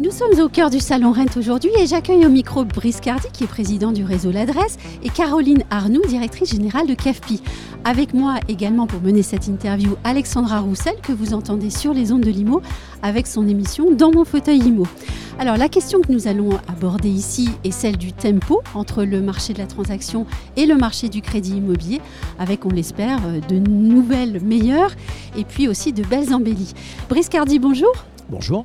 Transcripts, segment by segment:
Nous sommes au cœur du salon Rent aujourd'hui et j'accueille au micro Brice Cardi, qui est président du réseau L'Adresse, et Caroline Arnoux, directrice générale de CAFPI. Avec moi également pour mener cette interview, Alexandra Roussel, que vous entendez sur les ondes de Limo, avec son émission Dans mon fauteuil Imo. Alors la question que nous allons aborder ici est celle du tempo entre le marché de la transaction et le marché du crédit immobilier, avec, on l'espère, de nouvelles meilleures et puis aussi de belles embellies. Brice Cardi, bonjour. Bonjour.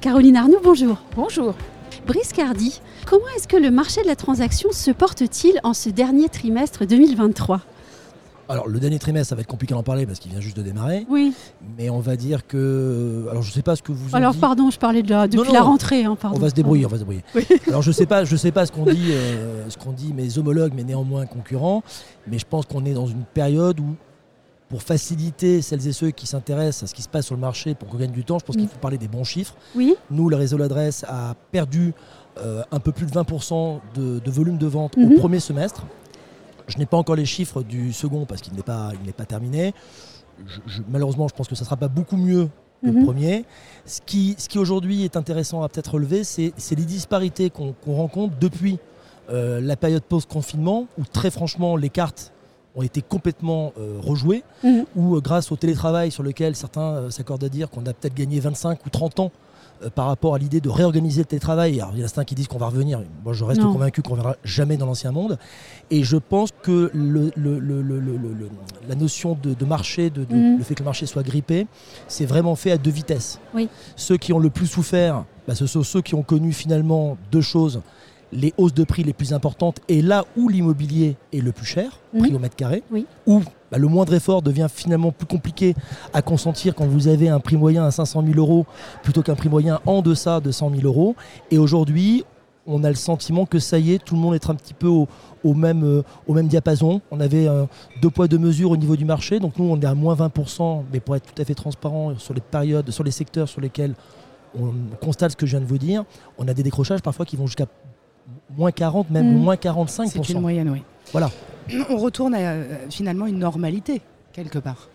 Caroline Arnoux, bonjour. Bonjour. Brice Cardi, comment est-ce que le marché de la transaction se porte-t-il en ce dernier trimestre 2023 alors le dernier trimestre, ça va être compliqué d'en parler parce qu'il vient juste de démarrer. Oui. Mais on va dire que, alors je sais pas ce que vous. Alors dit. pardon, je parlais de la, depuis Non, non, la rentrée. hein, pardon. On va se débrouiller, on va se débrouiller. Oui. Alors je sais pas, je sais pas ce qu'on dit, euh, ce qu'on dit mes homologues, mais néanmoins concurrents. Mais je pense qu'on est dans une période où, pour faciliter celles et ceux qui s'intéressent à ce qui se passe sur le marché, pour qu'on gagne du temps, je pense Mm. qu'il faut parler des bons chiffres. Oui. Nous, le réseau L'Adresse a perdu euh, un peu plus de 20% de, de volume de vente au premier semestre. Je n'ai pas encore les chiffres du second parce qu'il n'est pas, il pas terminé. Je- je- malheureusement, je pense que ça ne sera pas beaucoup mieux que le Mhm. premier. Ce qui, ce qui aujourd'hui est intéressant à peut-être relever, c'est les disparités qu'on qu'on rencontre depuis euh, la période post-confinement, où très franchement, les cartes ont été complètement euh, rejouées, Mhm. ou euh, grâce au télétravail sur lequel certains euh, s'accordent à dire qu'on a peut-être gagné 25 ou 30 ans par rapport à l'idée de réorganiser le télétravail. Alors, il y en a certains qui disent qu'on va revenir. Moi, je reste Non. convaincu qu'on ne reviendra jamais dans l'ancien monde. Et je pense que le- le- le- la notion de, de marché, de, de- Mhm. le fait que le marché soit grippé, c'est vraiment fait à deux vitesses. Oui. Ceux qui ont le plus souffert, bah, ce sont ceux qui ont connu finalement deux choses les hausses de prix les plus importantes et là où l'immobilier est le plus cher, prix au mètre carré, Oui. où bah, le moindre effort devient finalement plus compliqué à consentir quand vous avez un prix moyen à 500 000 euros plutôt qu'un prix moyen en deçà de 100 000 euros. Et aujourd'hui, on a le sentiment que ça y est, tout le monde est un petit peu au, au même, euh, au même diapason. On avait euh, deux poids, deux mesures au niveau du marché. Donc nous, on est à moins 20%, mais pour être tout à fait transparent sur les périodes, sur les secteurs sur lesquels on constate ce que je viens de vous dire, on a des décrochages parfois qui vont jusqu'à moins 40, même Mhm. moins 45%. C'est une moyenne, oui. Voilà. On retourne à euh, finalement une normalité, quelque part.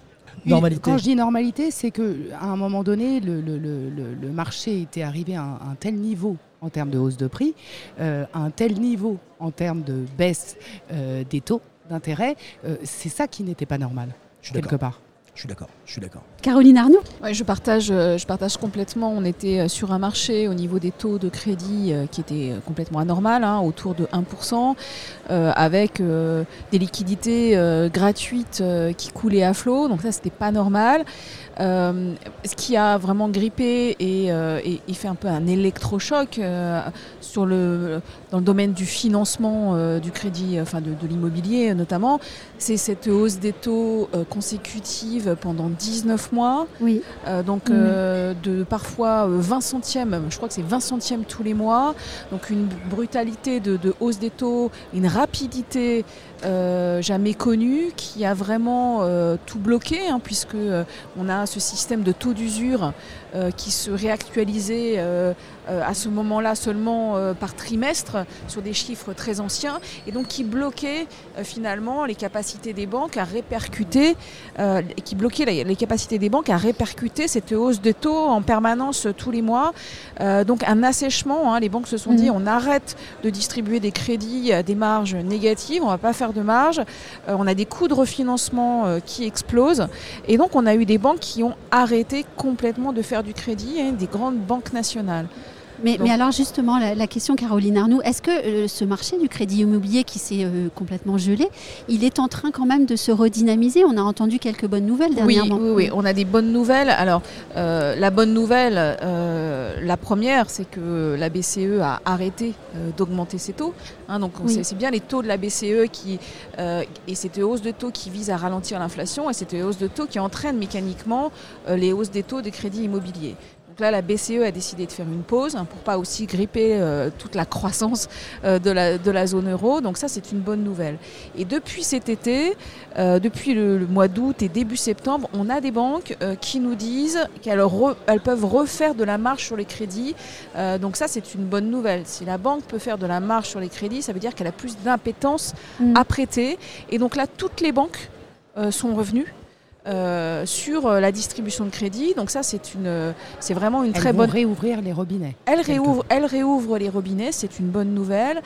Normalité. Quand je dis normalité, c'est qu'à un moment donné, le, le- le- le- le marché était arrivé à un, un tel niveau en termes de hausse de prix, euh, à un tel niveau en termes de baisse euh, des taux d'intérêt, euh, c'est ça qui n'était pas normal, Je suis quelque part. Je suis d'accord. Je suis d'accord. Caroline Arnoux Ouais, je, partage, euh, je partage complètement. On était euh, sur un marché au niveau des taux de crédit euh, qui était complètement anormal, hein, autour de 1%, euh, avec euh, des liquidités euh, gratuites euh, qui coulaient à flot. Donc ça, c'était pas normal. Euh, ce qui a vraiment grippé et, euh, et- et fait un peu un électrochoc euh, sur le, dans le domaine du financement euh, du crédit, enfin de, de l'immobilier notamment, c'est cette hausse des taux euh, pendant 19 mois. Oui. Euh, donc euh, de parfois euh, 20 centièmes, je crois que c'est 20 centièmes tous les mois, donc une brutalité de, de hausse des taux, une rapidité euh, jamais connue qui a vraiment euh, tout bloqué, hein, puisque euh, on a ce système de taux d'usure euh, qui se réactualisait euh, euh, à ce moment-là seulement par trimestre sur des chiffres très anciens, et donc qui bloquait euh, finalement les capacités des banques à répercuter qui les, les capacités des banques à répercuter cette hausse de taux en permanence tous les mois. Donc un assèchement, hein, les banques se sont dit Mhm. on arrête de distribuer des crédits à des marges négatives, on va pas faire de marge, on a des coûts de refinancement qui explosent et donc on a eu des banques qui ont arrêté complètement de faire du crédit, des grandes banques nationales. Mais, Donc- mais alors justement, la, la question Caroline Arnoux, est-ce que euh, ce marché du crédit immobilier qui s'est euh, complètement gelé, il est en train quand même de se redynamiser? On a entendu quelques bonnes nouvelles Oui, dernièrement. oui, oui, on a des bonnes nouvelles. Alors, euh, la bonne nouvelle, la première, c'est que la BCE a arrêté d'augmenter ses taux. Hein, donc, on Oui. sait- c'est bien les taux de la BCE qui, et cette hausse de taux qui vise à ralentir l'inflation et cette hausse de taux qui entraîne mécaniquement les hausses des taux des crédits immobiliers. Donc là, la BCE a décidé de faire une pause hein, pour pas aussi gripper euh, toute la croissance euh, de, la, de, la, zone euro. Donc ça, c'est une bonne nouvelle. Et depuis cet été, euh, depuis le, le mois d'août et début septembre, on a des banques qui nous disent qu'elles elles peuvent refaire de la marge sur les crédits. Donc ça, c'est une bonne nouvelle. Si la banque peut faire de la marge sur les crédits, ça veut dire qu'elle a plus d'impétence Mm. à prêter. Et donc là, toutes les banques sont revenues. Euh, sur euh, la distribution de crédit, donc ça c'est une, euh, c'est vraiment une Elles très bonne. réouvrir les robinets. Elle réouvre, elle réouvre les robinets, c'est une bonne nouvelle.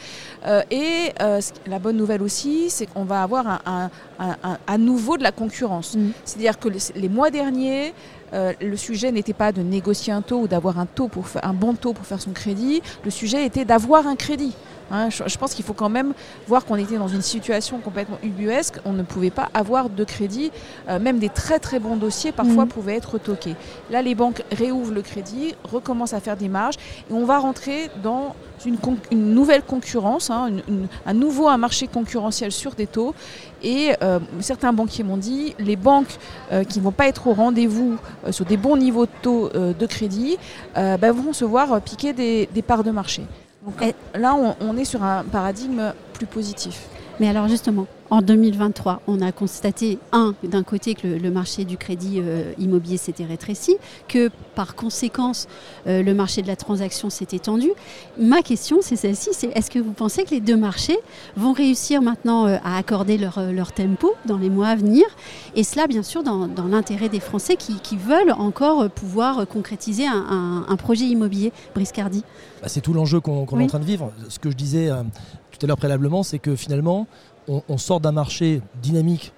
Euh, et euh, la bonne nouvelle aussi, c'est qu'on va avoir un- un- à nouveau de la concurrence. Mm. C'est-à-dire que les, les mois derniers, euh, le sujet n'était pas de négocier un taux ou d'avoir un taux pour un bon taux pour faire son crédit. Le sujet était d'avoir un crédit. Hein, je, je pense qu'il faut quand même voir qu'on était dans une situation complètement ubuesque. On ne pouvait pas avoir de crédit. Euh, même des très très bons dossiers parfois Mhm. pouvaient être toqués. Là, les banques réouvrent le crédit, recommencent à faire des marges et on va rentrer dans une, nouvelle concurrence, hein, une- une- un nouveau un marché concurrentiel sur des taux. Et euh, certains banquiers m'ont dit, les banques euh, qui ne vont pas être au rendez-vous sur des bons niveaux de taux de crédit bah, vont se voir piquer des, des parts de marché. Donc Et- là, on, on est sur un paradigme plus positif. Mais alors justement, en 2023, on a constaté, un, d'un côté que le, le marché du crédit euh, immobilier s'était rétréci, que par conséquence, euh, le marché de la transaction s'est étendu. Ma question, c'est celle-ci, c'est est-ce que vous pensez que les deux marchés vont réussir maintenant euh, à accorder leur, leur tempo dans les mois à venir? Et cela, bien sûr, dans, dans l'intérêt des Français qui, qui veulent encore pouvoir concrétiser un, un- un projet immobilier, Briscardi Bah, c'est tout l'enjeu qu'on est en train de vivre. Ce que je disais tout à l'heure préalablement, c'est que finalement, on, on sort d'un marché dynamique,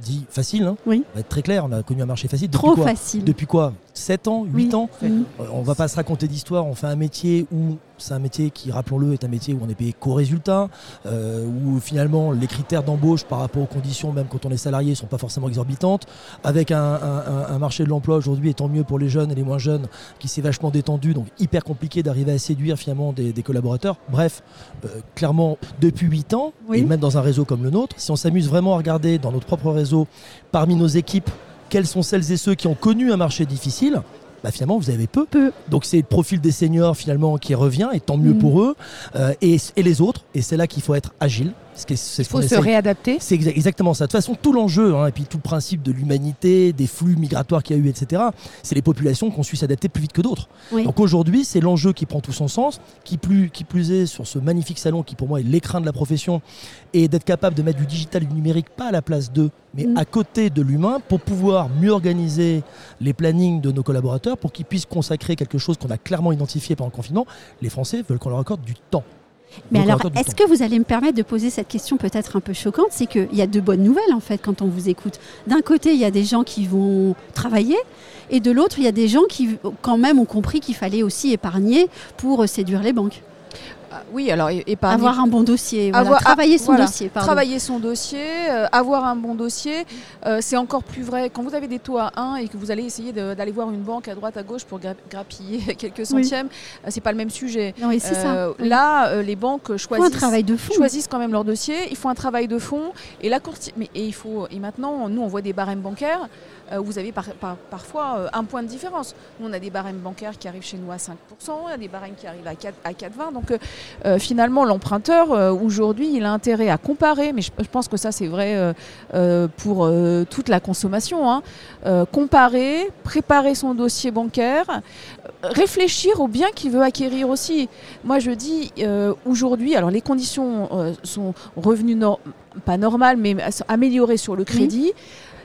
dit facile, hein, Oui. on va être très clair, on a connu un marché facile. Depuis Trop quoi? facile. Depuis quoi? 7 ans 8 Oui. ans Mhm. Euh, On va pas se raconter d'histoire, on fait un métier où c'est un métier qui, rappelons-le, est un métier où on est payé qu'au résultat, euh, où finalement les critères d'embauche par rapport aux conditions, même quand on est salarié, sont pas forcément exorbitantes, avec un, un- un- un marché de l'emploi aujourd'hui, et tant mieux pour les jeunes et les moins jeunes, qui s'est vachement détendu, donc hyper compliqué d'arriver à séduire finalement des, des collaborateurs. Bref, euh, clairement, depuis 8 ans, Oui. et même dans un réseau comme le nôtre, si on s'amuse vraiment à regarder dans notre propre réseau, parmi nos équipes, quels sont celles et ceux qui ont connu un marché difficile, bah finalement vous avez peu. Peu. Donc c'est le profil des seniors finalement qui revient et tant mieux Mm. pour eux. Euh, et, et les autres, et c'est là qu'il faut être agile. Il ce qu'on faut se réadapter. C'est exa- exactement ça. De toute façon, tout l'enjeu, hein, et puis tout le principe de l'humanité, des flux migratoires qu'il y a eu, etc., c'est les populations qui ont su s'adapter plus vite que d'autres. Oui. Donc aujourd'hui, c'est l'enjeu qui prend tout son sens, qui plus, qui plus est sur ce magnifique salon qui pour moi est l'écrin de la profession, et d'être capable de mettre du digital et du numérique pas à la place d'eux, mais Mm. à côté de l'humain, pour pouvoir mieux organiser les plannings de nos collaborateurs, pour qu'ils puissent consacrer quelque chose qu'on a clairement identifié pendant le confinement. Les Français veulent qu'on leur accorde du temps. Mais Donc, alors, est-ce que vous allez me permettre de poser cette question peut-être un peu choquante C'est qu'il y a de bonnes nouvelles en fait quand on vous écoute. D'un côté, il y a des gens qui vont travailler et de l'autre, il y a des gens qui quand même ont compris qu'il fallait aussi épargner pour euh, séduire les banques. Ah, oui, alors et, épargner- Avoir un bon dossier, voilà, Avoir- travailler ah, son voilà. dossier. pardon. Travailler son dossier, euh, avoir un bon dossier, euh, c'est encore plus vrai quand vous avez des taux à 1 et que vous allez essayer d'aller voir une banque à droite à gauche pour gra- grappiller quelques Oui. centièmes, euh, c'est pas le même sujet. Non, Euh, ça. Oui. Là, les banques un choisissent travail de fond. choisissent quand même leur dossier, ils font un travail de fond et la courti- mais et il faut et maintenant nous on voit des barèmes bancaires où vous avez par- par- parfois un point de différence. Nous on a des barèmes bancaires qui arrivent chez nous à 5% il y a des barèmes qui arrivent à 4 à 4,20 donc euh, finalement l'emprunteur euh, aujourd'hui il a intérêt à comparer mais je, je pense que ça c'est vrai euh, pour toute la consommation hein. Comparer, préparer son dossier bancaire, réfléchir au bien qu'il veut acquérir aussi. Moi, je dis aujourd'hui, alors les conditions sont revenues pas normales, mais améliorées sur le crédit.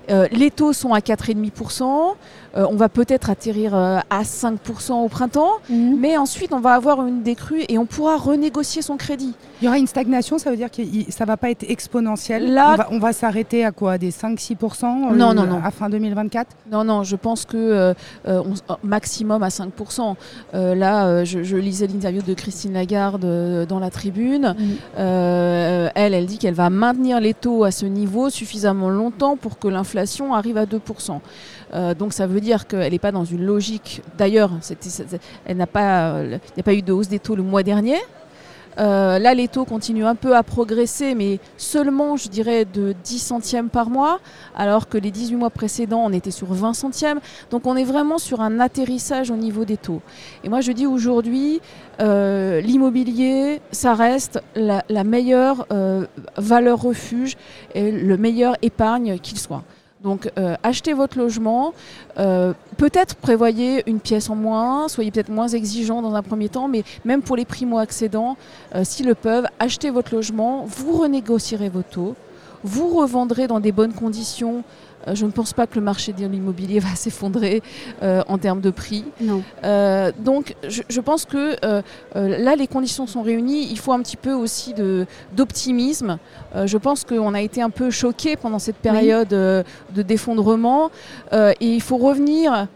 Euh, les taux sont à 4,5%. Euh, on va peut-être atterrir euh, à 5% au printemps. Mhm. Mais ensuite, on va avoir une décrue et on pourra renégocier son crédit. Il y aura une stagnation, ça veut dire que ça va pas être exponentiel. Là- on va, on va s'arrêter à quoi Des 5-6% euh, Non, non, non. à fin 2024 Non, non, je pense que euh, on maximum à 5%. Euh, là, je, je lisais l'interview de Christine Lagarde dans la tribune. Mhm. Elle, elle dit qu'elle va maintenir les taux à ce niveau suffisamment longtemps pour que l'inflation arrive à 2%. Euh, donc ça veut dire qu'elle n'est pas dans une logique. D'ailleurs, il n'y a pas eu de hausse des taux le mois dernier. Euh, là, les taux continuent un peu à progresser, mais seulement, je dirais, de 10 centièmes par mois, alors que les 18 mois précédents, on était sur 20 centièmes. Donc on est vraiment sur un atterrissage au niveau des taux. Et moi, je dis aujourd'hui, euh, l'immobilier, ça reste la, meilleure valeur refuge et le meilleur épargne qu'il soit. Donc euh, achetez votre logement, euh, peut-être prévoyez une pièce en moins, soyez peut-être moins exigeant dans un premier temps, mais même pour les primo-accédants, euh, s'ils le peuvent, achetez votre logement, vous renégocierez vos taux, vous revendrez dans des bonnes conditions. Euh, je ne pense pas que le marché de l'immobilier va s'effondrer euh, en termes de prix. Non. Euh, donc je, je pense que là les conditions sont réunies. Il faut un petit peu aussi d'optimisme. Je pense qu'on a été un peu choqué pendant cette période de d'effondrement et il faut revenir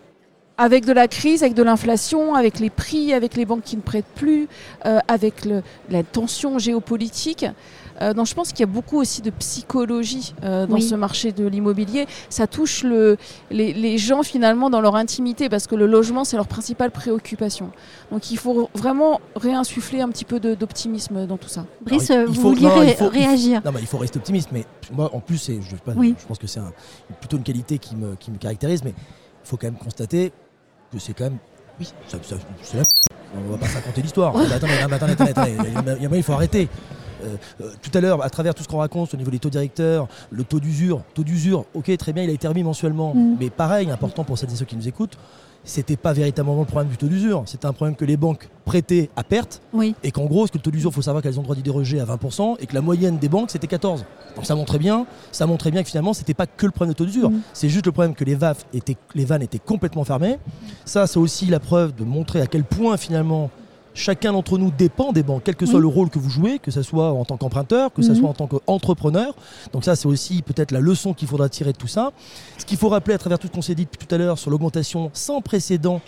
avec de la crise, avec de l'inflation, avec les prix, avec les banques qui ne prêtent plus, euh, avec le- la tension géopolitique. Euh, donc je pense qu'il y a beaucoup aussi de psychologie euh, dans Oui. ce marché de l'immobilier. Ça touche le, les, les gens finalement dans leur intimité parce que le logement c'est leur principale préoccupation. Donc il faut vraiment réinsuffler un petit peu d'optimisme dans tout ça. Brice, Alors, il vous faut- vouliez ré- réagir Non, mais il faut rester optimiste. Mais moi, en plus, je, sais pas, Oui. je pense que c'est un- plutôt une qualité qui me, qui me caractérise. Mais il faut quand même constater que c'est quand même. Oui, ça, ça- c'est la On va pas se raconter l'histoire. Attendez, attendez, attendez, attendez, il y a- il y a- il faut arrêter. Euh, euh, tout à l'heure, à travers tout ce qu'on raconte au niveau des taux directeurs, le taux d'usure, taux d'usure, ok, très bien, il a été remis mensuellement. Mm. Mais pareil, important pour celles et ceux qui nous écoutent, c'était pas véritablement le problème du taux d'usure. C'était un problème que les banques prêtaient à perte Oui. et qu'en gros, ce que le taux d'usure, il faut savoir qu'elles ont le droit d'y déroger à 20% et que la moyenne des banques, c'était 14. Donc ça montrait bien, ça montrait bien que finalement, c'était pas que le problème de taux d'usure. Mhm. C'est juste le problème que les, VAF étaient, les vannes étaient complètement fermées. Ça, c'est aussi la preuve de montrer à quel point finalement chacun d'entre nous dépend des banques, quel que soit Oui. le rôle que vous jouez, que ce soit en tant qu'emprunteur, que ce Mhm. soit en tant qu'entrepreneur. Donc ça, c'est aussi peut-être la leçon qu'il faudra tirer de tout ça. Ce qu'il faut rappeler à travers tout ce qu'on s'est dit depuis tout à l'heure sur l'augmentation sans précédent,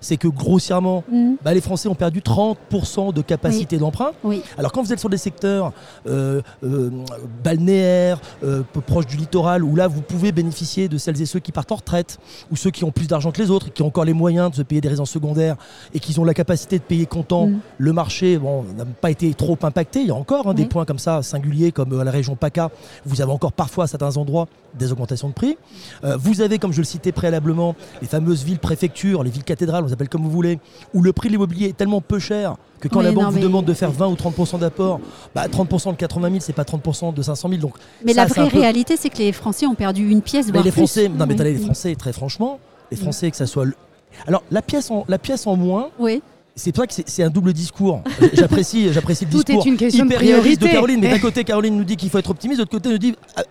c'est que grossièrement, Mm. bah, les Français ont perdu 30% de capacité d'emprunt. Oui. Alors quand vous êtes sur des secteurs euh, euh, balnéaires, euh, peu proches du littoral, où là vous pouvez bénéficier de celles et ceux qui partent en retraite, ou ceux qui ont plus d'argent que les autres, qui ont encore les moyens de se payer des résidences secondaires, et qui ont la capacité de payer comptant, Mm. le marché bon, n'a pas été trop impacté. Il y a encore hein, des Oui. points comme ça singuliers, comme à la région PACA. Vous avez encore parfois à certains endroits des augmentations de prix. Vous avez, comme je le citais préalablement, les fameuses villes préfectures, les villes cathédrales, on les appelle comme vous voulez, où le prix de l'immobilier est tellement peu cher que quand la banque non, vous demande de faire 20 ou 30% d'apport, bah 30% de 80 000, c'est pas 30% de 500 000. Donc, Mais ça, la vraie peu- réalité, c'est que les Français ont perdu une pièce, mais voire les plus. Français, non mais Oui. les Français, très franchement, les Français, que ça soit. le- Alors, la pièce en, la pièce en moins, Oui. C'est vrai que c'est- un double discours. J'apprécie, j'apprécie le Tout discours. est une question de réaliste de. Caroline, mais d'un côté Caroline nous dit qu'il faut être optimiste, de l'autre côté nous dit ah,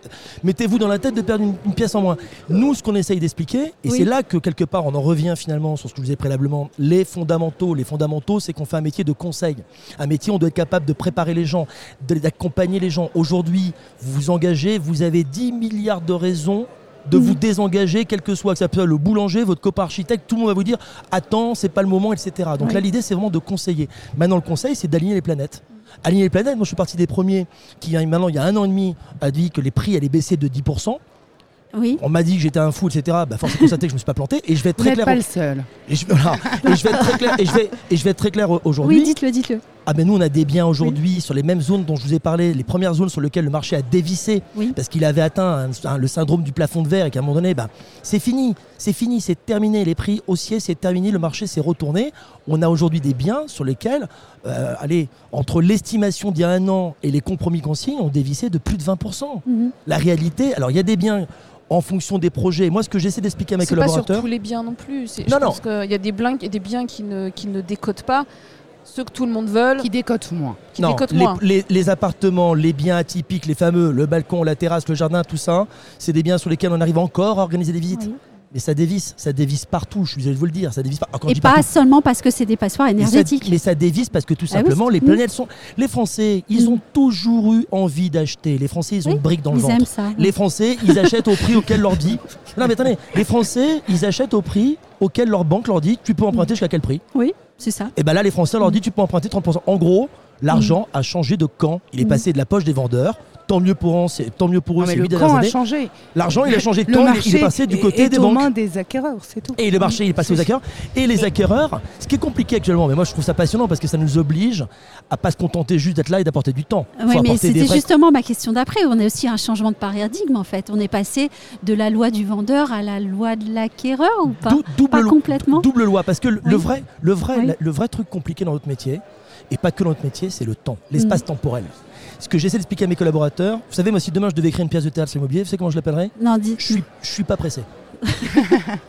mettez-vous dans la tête de perdre une, une pièce en moins. Nous, ce qu'on essaye d'expliquer, et Oui. c'est là que quelque part on en revient finalement sur ce que je vous disais préalablement, les fondamentaux. Les fondamentaux, c'est qu'on fait un métier de conseil. Un métier, on doit être capable de préparer les gens, d'accompagner les gens. Aujourd'hui, vous vous engagez, vous avez 10 milliards de raisons de vous désengager, quel que soit que ça soit le boulanger, votre copain architecte, tout le monde va vous dire attends, c'est pas le moment, etc. Donc Oui. là, l'idée, c'est vraiment de conseiller. Maintenant, le conseil, c'est d'aligner les planètes. Aligner les planètes, moi je suis parti des premiers qui, maintenant, il y a un an et demi, a dit que les prix allaient baisser de 10%. Oui. On m'a dit que j'étais un fou, etc. Bah, force est de constater que je me suis pas planté. Et je vais être très clair. pas le seul. Et je, voilà. Et je vais être très clair. Et je vais, et je vais être très clair aujourd'hui. Oui, dites-le, dites-le. Ah ben nous on a des biens aujourd'hui sur les mêmes zones dont je vous ai parlé, les premières zones sur lesquelles le marché a dévissé Oui. parce qu'il avait atteint un- un- le syndrome du plafond de verre et qu'à un moment donné, bah, c'est fini, c'est fini, c'est terminé, les prix haussiers, c'est terminé, le marché s'est retourné. On a aujourd'hui des biens sur lesquels, euh, allez, entre l'estimation d'il y a un an et les compromis qu'on signe, on dévissé de plus de 20%. Mhm. La réalité, alors il y a des biens en fonction des projets. Moi ce que j'essaie d'expliquer à mes C'est pas sur collaborateurs, tous les biens non plus. Non, je non. pense qu'il y a des, des biens qui ne, qui ne décotent pas. Ceux que tout le monde veut, Qui décote moins. qui Non, décotent les, moins. les- les appartements, les biens atypiques, les fameux, le balcon, la terrasse, le jardin, tout ça, c'est des biens sur lesquels on arrive encore à organiser des visites. Oui. Mais ça dévisse, ça dévisse partout, je suis désolé de vous le dire, ça dévisse Et pas partout, seulement parce que c'est des passoires mais ça- énergétiques. Mais ça, dévisse parce que tout Ah oui, simplement, les planètes sont. Les Français, ils Mm. ont toujours eu envie d'acheter. Les Français, ils ont Oui, une brique dans le Ils ventre. aiment ça. Les Français, ils achètent au prix auquel leur dit. Non, mais attendez, les Français, ils achètent au prix auquel leur banque leur dit tu peux emprunter jusqu'à quel prix? Oui, c'est ça. et bien là, les Français leur Mm. disent tu peux emprunter 30%. En gros, l'argent a changé de camp. Il est Mm. passé de la poche des vendeurs, tant mieux pour eux, c'est tant mieux pour eux. Non, mais le camp a années. changé. L'argent, il a changé de Le temps, il est- marché il est passé du côté est des aux banques. mains des acquéreurs, c'est tout. Et le marché il est passé aux acquéreurs. Et les acquéreurs, ce qui est compliqué actuellement, mais moi je trouve ça passionnant parce que ça nous oblige à pas se contenter juste d'être là et d'apporter du temps. Oui, mais c'était justement ma question d'après. On a aussi un changement de paradigme en fait. On est passé de la loi du vendeur à la loi de l'acquéreur ou pas? Dou- double, Pas lo- complètement double loi. Parce que le, Oui. le vrai, le, vrai, Oui. la- le vrai truc compliqué dans notre métier, et pas que dans notre métier, c'est le temps, l'espace Mm. temporel. Ce que j'essaie d'expliquer à mes collaborateurs, vous savez, moi si demain je devais écrire une pièce de théâtre sur l'immobilier, vous savez comment je l'appellerais? Non, dis. je suis, je suis pas pressé.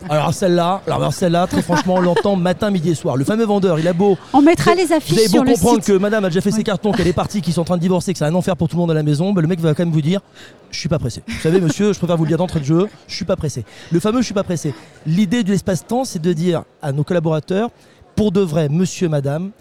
alors celle-là, alors celle-là, très franchement, on l'entend matin, midi et soir. Le fameux vendeur, il a beau On mettra Vous- les Vous affiches avez beau sur le comprendre site. que madame a déjà fait ses cartons, qu'elle est partie, qu'ils sont en train de divorcer, que c'est un enfer pour tout le monde à la maison, bah, le mec va quand même vous dire Je suis pas pressé. Vous savez, monsieur, je préfère vous le dire d'entrée de jeu, je suis pas pressé. Le fameux Je suis pas pressé. L'idée de l'espace-temps, c'est de dire à nos collaborateurs Pour de vrai, monsieur, madame,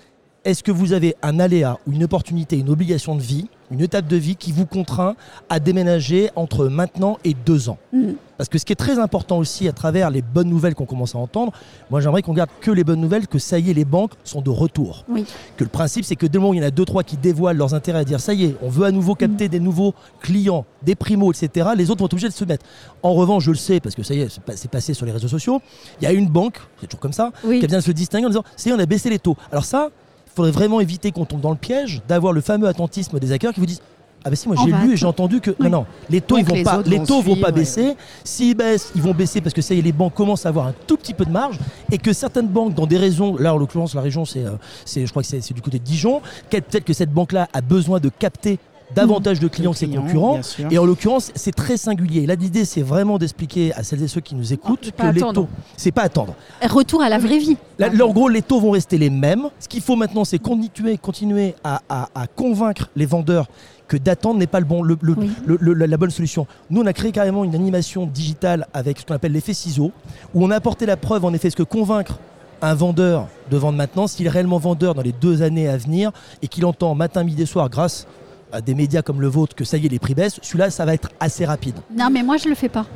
est-ce que vous avez un aléa ou une opportunité, une obligation de vie, une étape de vie qui vous contraint à déménager entre maintenant et deux ans Mm. parce que ce qui est très important aussi à travers les bonnes nouvelles qu'on commence à entendre, moi j'aimerais qu'on garde que les bonnes nouvelles, que ça y est, les banques sont de retour. Oui. Que le principe c'est que dès le moment où il y en a deux, trois qui dévoilent leurs intérêts à dire ça y est, on veut à nouveau capter des nouveaux clients, des primos, etc., les autres vont être obligés de se mettre. En revanche, je le sais, parce que ça y est, c'est pas- c'est passé sur les réseaux sociaux, il y a une banque, c'est toujours comme ça, Oui. qui vient de se distinguer en disant ça y est, on a baissé les taux. Alors ça, faudrait vraiment éviter qu'on tombe dans le piège d'avoir le fameux attentisme des acquéreurs qui vous disent ah ben si moi j'ai va lu et j'ai entendu que Oui. non non les taux Donc ils vont pas autres les vont taux vont pas suivre, baisser. S'ils baissent ils vont baisser parce que ça y est les banques commencent à avoir un tout petit peu de marge et que certaines banques dans des raisons là en l'occurrence la région c'est euh, c'est je crois que c'est c'est du côté de Dijon peut-être que cette banque là a besoin de capter davantage de clients que ses concurrents et en l'occurrence c'est très singulier là l'idée c'est vraiment d'expliquer à celles et ceux qui nous écoutent de que les attendre. taux c'est pas attendre Retour à la vraie vie. Là, en gros, les taux vont rester les mêmes. Ce qu'il faut maintenant, c'est continuer, continuer à, à- à convaincre les vendeurs que d'attendre n'est pas le bon, le- le- Oui. le- le- la, la bonne solution. Nous, on a créé carrément une animation digitale avec ce qu'on appelle l'effet ciseau, où on a apporté la preuve, en effet, ce que convaincre un vendeur de vendre maintenant, s'il est réellement vendeur dans les deux années à venir et qu'il entend matin, midi et soir grâce à des médias comme le vôtre que ça y est, les prix baissent, celui-là, ça va être assez rapide. Non, mais moi je le fais pas.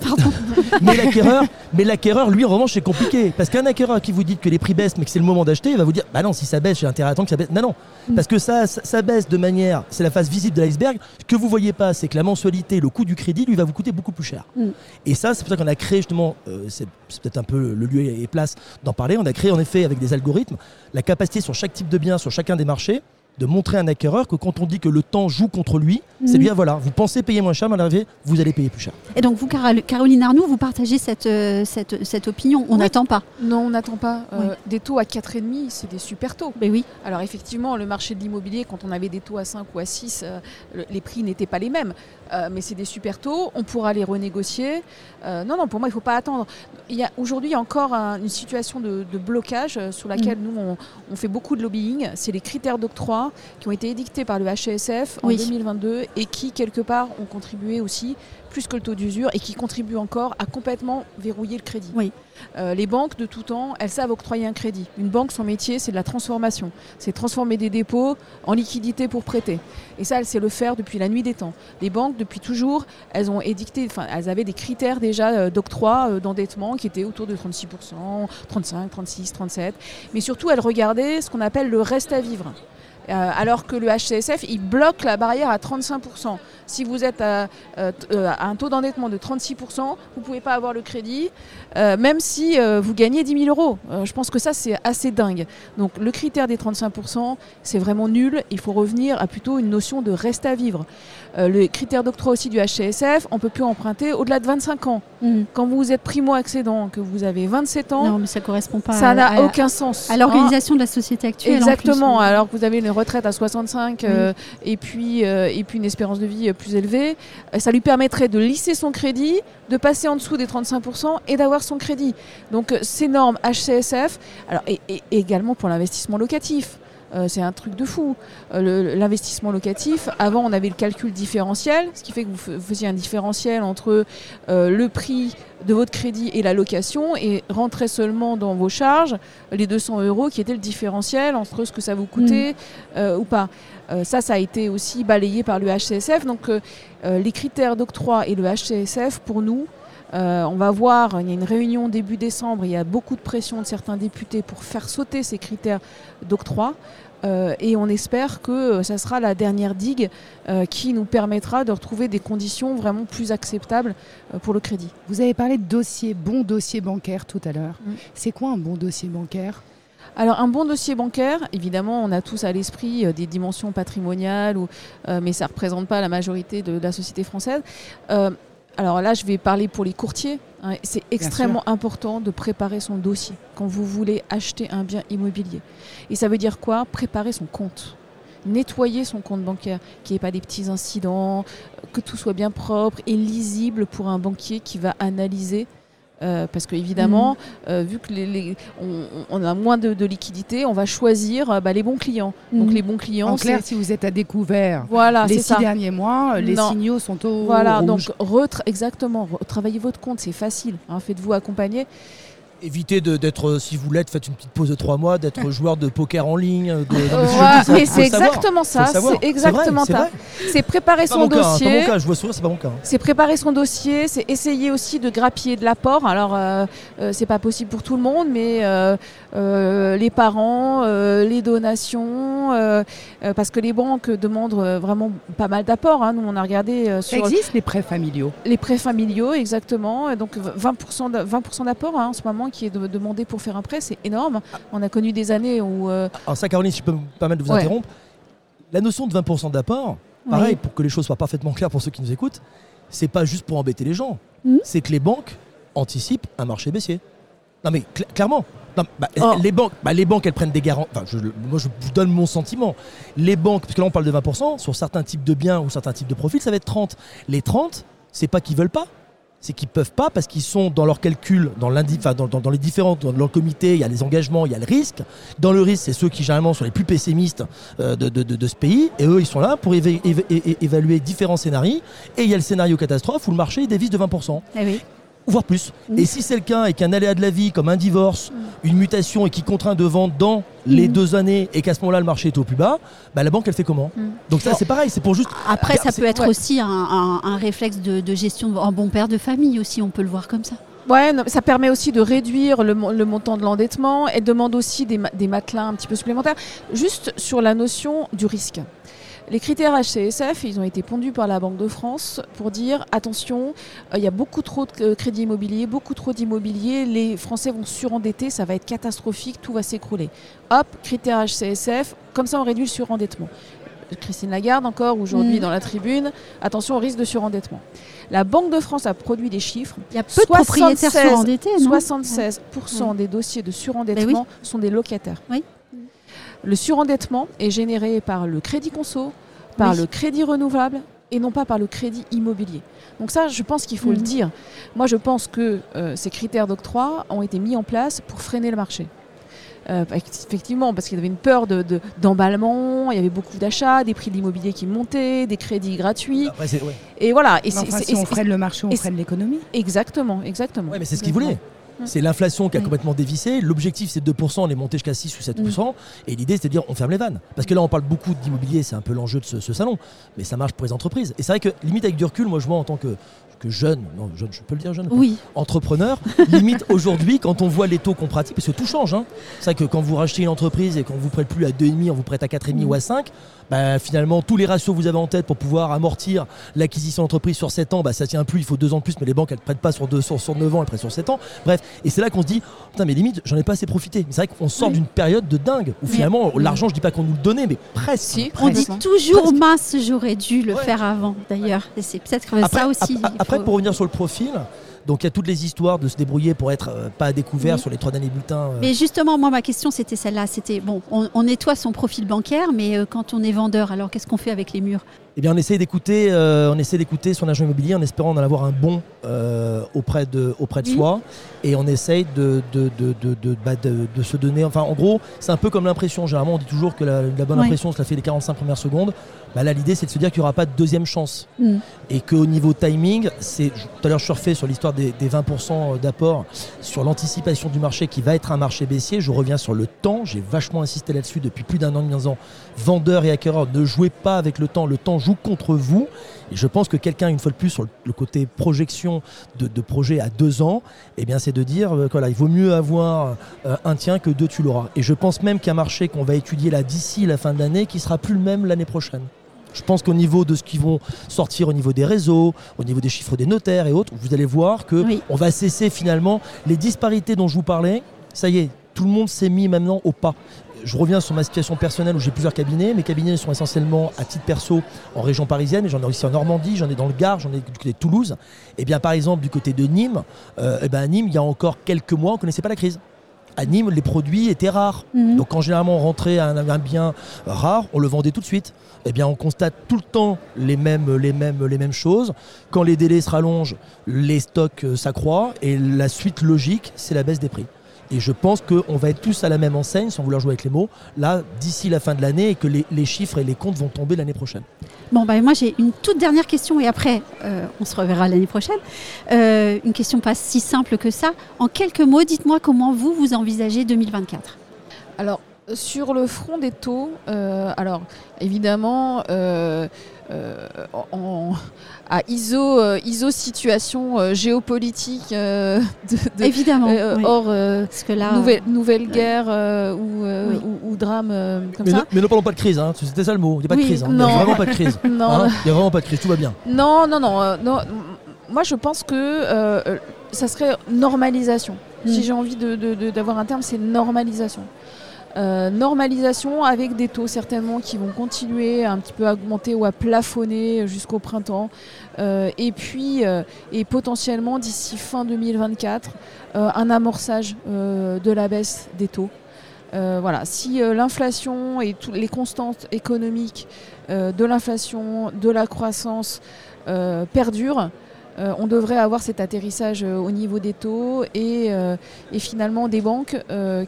Pardon. Mais l'acquéreur, mais l'acquéreur, lui, en revanche, c'est compliqué. Parce qu'un acquéreur qui vous dit que les prix baissent, mais que c'est le moment d'acheter, il va vous dire Bah non, si ça baisse, j'ai intérêt à attendre que ça baisse. Non, non. Mm. Parce que ça, ça, ça baisse de manière. C'est la face visible de l'iceberg. Ce que vous voyez pas, c'est que la mensualité, le coût du crédit, lui, va vous coûter beaucoup plus cher. Mm. Et ça, c'est pour ça qu'on a créé justement, euh, c'est c'est peut-être un peu le lieu et place d'en parler. On a créé en effet, avec des algorithmes, la capacité sur chaque type de bien, sur chacun des marchés, de montrer à un acquéreur que quand on dit que le temps joue contre lui, c'est Mm. bien voilà, vous pensez payer moins cher, mais à l'arrivée, vous allez payer plus cher. Et donc vous, Caroline Arnoux, vous partagez cette, euh, cette, cette opinion. On Oui. n'attend pas. Non, on n'attend pas. Euh. Des taux à 4,5, c'est des super taux. Mais oui. Alors effectivement, le marché de l'immobilier, quand on avait des taux à 5 ou à 6, euh, le- les prix n'étaient pas les mêmes. Euh, mais c'est des super taux, on pourra les renégocier. Euh, non, non, pour moi, il ne faut pas attendre. Il y a- Aujourd'hui, il y a encore un- une situation de, de blocage euh, sur laquelle nous, on, on fait beaucoup de lobbying. C'est les critères d'octroi qui ont été édictés par le HCSF en Oui. 2022 et qui, quelque part, ont contribué aussi, plus que le taux d'usure, et qui contribuent encore à complètement verrouiller le crédit. Oui. Euh, les banques, de tout temps, elles savent octroyer un crédit. Une banque, son métier, c'est de la transformation. C'est transformer des dépôts en liquidité pour prêter. Et ça, elle sait le faire depuis la nuit des temps. Les banques, depuis toujours, elles ont édicté, enfin, elles avaient des critères déjà euh, d'octroi, euh, d'endettement qui étaient autour de 36%, 35, 36, 37. Mais surtout, elles regardaient ce qu'on appelle le reste à vivre. Euh, alors que le HCSF, il bloque la barrière à 35%. Si vous êtes à, euh, euh, à un taux d'endettement de 36%, vous ne pouvez pas avoir le crédit, même si vous gagnez 10 000 euros. Je pense que ça, c'est assez dingue. Donc le critère des 35%, c'est vraiment nul. Il faut revenir à plutôt une notion de reste à vivre. Euh, le critère d'octroi aussi du HCSF, on ne peut plus emprunter au-delà de 25 ans. Mm. Quand vous êtes primo-accédant, que vous avez 27 ans, Non, mais ça correspond pas ça à, n'a à- aucun sens. à hein. l'organisation de la société actuelle. plus. Exactement, alors que vous avez une retraite à 65 euh, et, puis, euh, et puis une espérance de vie plus élevée, ça lui permettrait de lisser son crédit, de passer en dessous des 35% et d'avoir son crédit. Donc ces normes HCSF, alors, et également pour l'investissement locatif. Euh, c'est un truc de fou. Euh, L'investissement locatif, avant on avait le calcul différentiel, ce qui fait que vous faisiez un différentiel entre euh, le prix de votre crédit et la location et rentrait seulement dans vos charges les 200 euros qui étaient le différentiel entre ce que ça vous coûtait euh, ou pas. Ça, ça a été aussi balayé par le HCSF. Donc les critères d'octroi et le HCSF, pour nous, euh, on va voir, il y a une réunion début décembre, il y a beaucoup de pression de certains députés pour faire sauter ces critères d'octroi. Euh, et on espère que euh, ça sera la dernière digue euh, qui nous permettra de retrouver des conditions vraiment plus acceptables pour le crédit. Vous avez parlé de dossier, bon dossier bancaire tout à l'heure. Mm. C'est quoi un bon dossier bancaire? Alors un bon dossier bancaire, évidemment, on a tous à l'esprit euh, des dimensions patrimoniales, ou, euh, mais ça ne représente pas la majorité de la société française. Euh, alors là, je vais parler pour les courtiers. hein. C'est extrêmement important de préparer son dossier quand vous voulez acheter un bien immobilier. Et ça veut dire quoi? Préparer son compte. Nettoyer son compte bancaire, qu'il n'y ait pas des petits incidents, euh, que tout soit bien propre et lisible pour un banquier qui va analyser. Euh, parce qu'évidemment, euh, vu que les, les- on, on a moins de, de liquidité, on va choisir euh, bah, les bons clients. Donc Mhm. les bons clients, En clair, si vous êtes à découvert voilà, les six ça. derniers mois, les Non. signaux sont au Voilà, rouge. donc retra- exactement, travaillez votre compte, c'est facile. hein, Faites-vous accompagner. Évitez de- d'être, euh, si vous l'êtes, faites une petite pause de trois mois, d'être joueur de poker en ligne. de- mais Euh, c'est savoir. exactement ça, c'est exactement ça. C'est préparer son mon cas, hein, c'est pas dossier. mon cas, je vois sourire, c'est pas mon cas. hein. C'est préparer son dossier, c'est essayer aussi de grappiller de l'apport. Alors, euh, euh, c'est pas possible pour tout le monde, mais euh, euh, les parents, euh, les donations, euh, euh, parce que les banques demandent vraiment pas mal d'apports. hein. Nous, on a regardé euh, Ça sur existe les prêts familiaux? Les prêts familiaux, exactement. Et Donc 20% d'a- 20% d'apport hein, en ce moment qui est de- demandé pour faire un prêt, c'est énorme. On a connu des années où euh, Alors ça, Caroline, si je peux me permettre de vous Ouais. interrompre, la notion de 20% d'apport, pareil, pour que les choses soient parfaitement claires pour ceux qui nous écoutent, c'est pas juste pour embêter les gens. Mhm. C'est que les banques anticipent un marché baissier. Non mais cl- clairement. Non, bah, Oh. les, banques, bah, les banques, elles prennent des garanties. Enfin, je- moi, je vous donne mon sentiment. Les banques, parce que là, on parle de 20%, sur certains types de biens ou certains types de profils, ça va être 30. Les 30, c'est pas qu'ils veulent pas. C'est qu'ils peuvent pas parce qu'ils sont dans leurs calculs, dans, les différents, dans leur comité, il y a les engagements, il y a le risque. Dans le risque, c'est ceux qui généralement sont les plus pessimistes euh, de, ce pays. Et eux, ils sont là pour évaluer différents scénarios. Et il y a le scénario catastrophe où le marché dévisse de 20% Eh oui. Voire plus. Et si c'est le cas et qu'un aléa de la vie, comme un divorce, une mutation et qui contraint de vendre dans les Mm. deux années et qu'à ce moment-là le marché est au plus bas, bah, la banque elle fait comment Mm. Donc ça c'est pareil, c'est pour juste. Après, ça peut être ouais. aussi un, un- un réflexe de, de gestion en bon père de famille aussi, on peut le voir comme ça. Ouais, non, ça permet aussi de réduire le, le montant de l'endettement et demande aussi des, des matelas un petit peu supplémentaires. Juste sur la notion du risque. Les critères HCSF, ils ont été pondus par la Banque de France pour dire attention, euh, il y a beaucoup trop de euh, crédits immobiliers, beaucoup trop d'immobilier, les Français vont surendetter, ça va être catastrophique, tout va s'écrouler. Hop, critères HCSF, comme ça on réduit le surendettement. Christine Lagarde encore aujourd'hui Mm. dans la tribune, attention au risque de surendettement. La Banque de France a produit des chiffres Il y a peu de propriétaires 76, surendettés, non? 76% Ouais. des dossiers de surendettement sont des locataires. Oui. Le surendettement est généré par le crédit conso, par Oui. le crédit renouvelable et non pas par le crédit immobilier. Donc ça, je pense qu'il faut le Mhm. dire. Moi, je pense que euh, ces critères d'octroi ont été mis en place pour freiner le marché. Euh, effectivement, parce qu'il y avait une peur de- de- d'emballement, il y avait beaucoup d'achats, des prix de l'immobilier qui montaient, des crédits gratuits. Après, c'est- ouais. Et voilà. Et enfin, si on freine le marché, on freine l'économie. Exactement, exactement. Ouais, mais c'est ce qu'ils voulaient. C'est l'inflation qui a complètement dévissé. L'objectif, c'est de 2%, on est monté jusqu'à 6 ou 7%. Et l'idée, c'est de dire, on ferme les vannes. Parce que là, on parle beaucoup d'immobilier, c'est un peu l'enjeu de ce, ce salon. Mais ça marche pour les entreprises. Et c'est vrai que, limite, avec du recul, moi, je vois en tant que, que jeune, non, jeune, je peux le dire jeune, Oui, entrepreneur, limite aujourd'hui, quand on voit les taux qu'on pratique, parce que tout change. hein. C'est vrai que quand vous rachetez une entreprise et qu'on vous prête plus à 2,5, on vous prête à 4,5 Mm. ou à 5, bah, finalement, tous les ratios que vous avez en tête pour pouvoir amortir l'acquisition d'entreprise sur 7 ans, bah, ça tient plus, il faut 2 ans de plus, mais les banques, elles ne prêtent pas sur, 2, sur, sur 9 ans, elles prêtent sur 7 ans. Bref, et c'est là qu'on se dit, putain, mais limite, j'en ai pas assez profité. Mais c'est vrai qu'on sort Oui. d'une période de dingue, où finalement, l'argent, je dis pas qu'on nous le donnait, mais presque. Si, on dit toujours Presque. mince, j'aurais dû le Ouais. faire avant d'ailleurs. Et c'est peut-être ça aussi. Après, pour revenir sur le profil, donc il y a toutes les histoires de se débrouiller pour être euh, pas à découvert Oui. sur les trois derniers bulletins. euh, Mais justement, moi, ma question, c'était celle-là. C'était, bon, on, on nettoie son profil bancaire, mais euh, quand on est vendeur, alors qu'est-ce qu'on fait avec les murs? Eh bien, on essaie d'écouter, on essaie d'écouter son agent immobilier en espérant en avoir un bon auprès de, auprès de Oui. soi, et on essaye de, de, de, de, de- bah, de- de se donner. Enfin, en gros, c'est un peu comme l'impression. Généralement, on dit toujours que la, la bonne Oui. impression, ça fait les 45 premières secondes. Bah, là, l'idée, c'est de se dire qu'il n'y aura pas de deuxième chance, Hmm. et qu'au niveau timing, c'est tout à l'heure je surfais sur l'histoire des, des 20% d'apport sur l'anticipation du marché qui va être un marché baissier. Je reviens sur le temps. J'ai vachement insisté là-dessus depuis plus d'un an, demi ans. Vendeurs et acquéreurs, ne jouez pas avec le temps. Le temps joue contre vous. Et je pense que quelqu'un, une fois de plus, sur le côté projection de, de projet à deux ans, eh bien, c'est de dire euh, voilà, il vaut mieux avoir euh, un tien que deux, tu l'auras. Et je pense même qu'un marché qu'on va étudier là d'ici la fin de l'année, qui sera plus le même l'année prochaine. Je pense qu'au niveau de ce qui vont sortir au niveau des réseaux, au niveau des chiffres des notaires et autres, vous allez voir que Oui. on va cesser finalement les disparités dont je vous parlais. Ça y est, tout le monde s'est mis maintenant au pas. Je reviens sur ma situation personnelle où j'ai plusieurs cabinets. Mes cabinets sont essentiellement à titre perso en région parisienne. et J'en ai aussi en Normandie, j'en ai dans le Gard, j'en ai du côté de Toulouse. Et bien par exemple du côté de Nîmes, euh, eh ben, à Nîmes, il y a encore quelques mois, on ne connaissait pas la crise. À Nîmes, les produits étaient rares. Mhm. Donc quand généralement on rentrait à un, un bien rare, on le vendait tout de suite. Eh bien on constate tout le temps les mêmes, les mêmes, les mêmes choses. Quand les délais se rallongent, les stocks euh, s'accroît et la suite logique, c'est la baisse des prix. Et je pense qu'on va être tous à la même enseigne, sans vouloir jouer avec les mots, là, d'ici la fin de l'année, et que les, les chiffres et les comptes vont tomber l'année prochaine. Bon, bah, moi j'ai une toute dernière question et après euh, on se reverra l'année prochaine. Euh, une question pas si simple que ça. En quelques mots, dites-moi comment vous, vous envisagez 2024. Alors, sur le front des taux, euh, alors évidemment, euh, euh, en- à ISO, euh, ISO situation euh, géopolitique euh, de, de- Évidemment. euh, oui. hors euh, Parce que là, nouvelle, nouvelle guerre euh, ou, euh, Oui. ou- ou drame euh, comme Mais, ça. ne, mais ne parlons pas de crise, hein. c'était ça le mot. Il n'y a pas Oui, de crise. hein. Il n'y a vraiment pas de crise. Hein Il n'y a vraiment pas de crise, tout va bien. Non, non, non, euh, non. Moi, je pense que ça serait normalisation. Si j'ai envie de- de- de- d'avoir un terme, c'est normalisation. Euh, normalisation avec des taux certainement qui vont continuer un petit peu à augmenter ou à plafonner jusqu'au printemps. Euh, et puis, euh, et potentiellement d'ici fin 2024, euh, un amorçage de la baisse des taux. Voilà, si l'inflation et toutes les constantes économiques de l'inflation, de la croissance perdurent, euh, on devrait avoir cet atterrissage euh, au niveau des taux et, euh, finalement des banques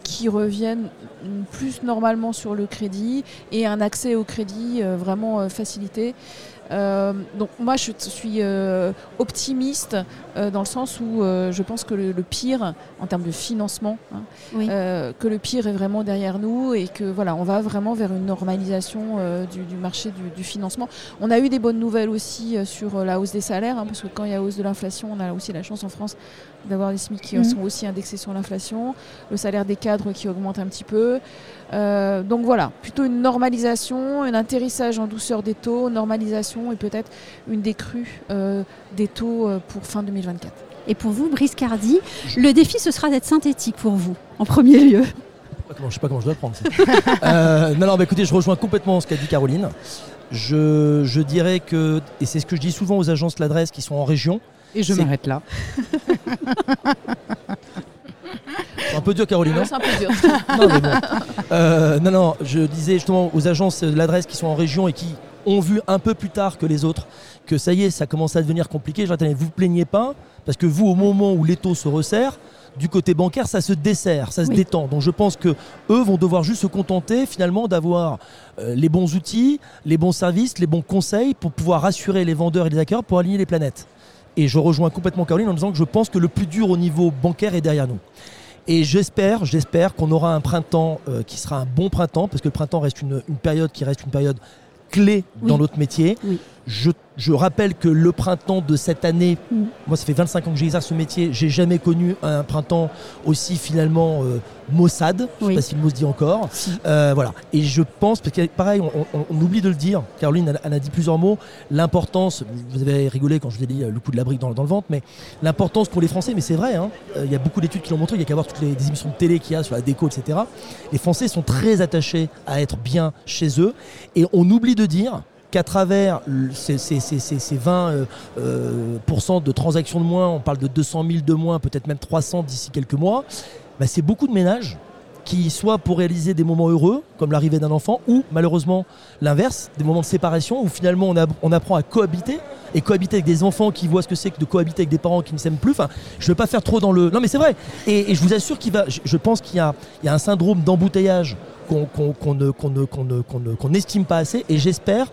qui reviennent plus normalement sur le crédit et un accès au crédit vraiment facilité. Donc moi je suis optimiste euh, dans le sens où euh, je pense que le, le pire en termes de financement, hein, Oui. euh, que le pire est vraiment derrière nous et que voilà on va vraiment vers une normalisation du, du marché du, du financement. On a eu des bonnes nouvelles aussi sur la hausse des salaires hein, parce que quand il y a hausse de l'inflation, on a aussi la chance en France d'avoir des SMIC qui Mhm. sont aussi indexés sur l'inflation, le salaire des cadres qui augmente un petit peu. Donc voilà, plutôt une normalisation, un atterrissage en douceur des taux, normalisation et peut-être une décrue des taux pour fin 2024. Et pour vous, Brice Cardi, le défi ce sera d'être synthétique pour vous, en premier lieu. Je je sais pas comment je dois prendre. ça. Euh, non, non, bah, écoutez, je rejoins complètement ce qu'a dit Caroline. Je, je dirais que, et c'est ce que je dis souvent aux agences de l'adresse qui sont en région, Et je m'arrête là. c'est un peu dur Caroline, hein C'est un peu dur. non, mais bon. Euh, non, non, je disais justement aux agences de l'adresse qui sont en région et qui ont vu un peu plus tard que les autres que ça y est, ça commence à devenir compliqué. Je dis, vous plaignez pas, parce que vous, au moment où les taux se resserrent, du côté bancaire, ça se dessert, ça se Oui. détend. Donc je pense que eux vont devoir juste se contenter finalement d'avoir euh, les bons outils, les bons services, les bons conseils pour pouvoir rassurer les vendeurs et les acquéreurs pour aligner les planètes. Et je rejoins complètement Caroline en disant que je pense que le plus dur au niveau bancaire est derrière nous. Et j'espère, j'espère qu'on aura un printemps euh, qui sera un bon printemps, parce que le printemps reste une, une période qui reste une période clé dans notre métier. Oui. Je, je rappelle que le printemps de cette année, moi ça fait 25 ans que j'exerce ce métier, j'ai jamais connu un printemps aussi finalement euh, maussade, je Oui. sais pas si le mot se dit encore. Si. Euh, voilà. Et je pense, parce que pareil, on, on- on oublie de le dire, Caroline elle a dit plusieurs mots, l'importance, vous avez rigolé quand je vous ai dit euh, le coup de la brique dans, dans le ventre, mais l'importance pour les Français, mais c'est vrai, hein, euh, il y a beaucoup d'études qui l'ont montré, il y a qu'à voir toutes les émissions de télé qu'il y a sur la déco, etc. Les Français sont très attachés à être bien chez eux, et on oublie de dire qu'à travers ces, ces- ces- ces- ces 20% euh, euh, de transactions de moins, on parle de 200 000 de moins, peut-être même 300 d'ici quelques mois, bah, c'est beaucoup de ménages qui, soit pour réaliser des moments heureux, comme l'arrivée d'un enfant, ou malheureusement l'inverse, des moments de séparation où finalement on, apprend à cohabiter et cohabiter avec des enfants qui voient ce que c'est que de cohabiter avec des parents qui ne s'aiment plus. Enfin, je ne veux pas faire trop dans le. Non, mais c'est vrai. Et, je vous assure qu'il va. Je, pense qu'il y a, un syndrome d'embouteillage qu'on n'estime pas assez. Et j'espère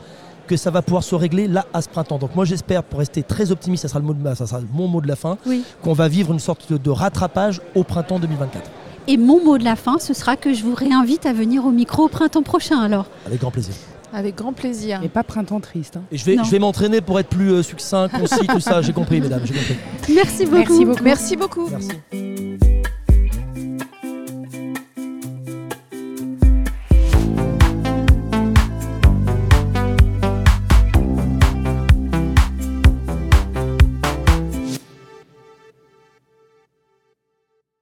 que ça va pouvoir se régler là à ce printemps. Donc moi j'espère, pour rester très optimiste, ça sera, le mot de, ça sera mon mot de la fin, Oui. qu'on va vivre une sorte de, de rattrapage au printemps 2024. Et mon mot de la fin, ce sera que je vous réinvite à venir au micro au printemps prochain alors. Avec grand plaisir. Avec grand plaisir. Et pas printemps triste. hein. Et je vais, Non. je vais m'entraîner pour être plus euh, succinct, concis, tout ça. J'ai compris, mesdames, j'ai compris. Merci beaucoup. Merci beaucoup. Merci beaucoup. Merci.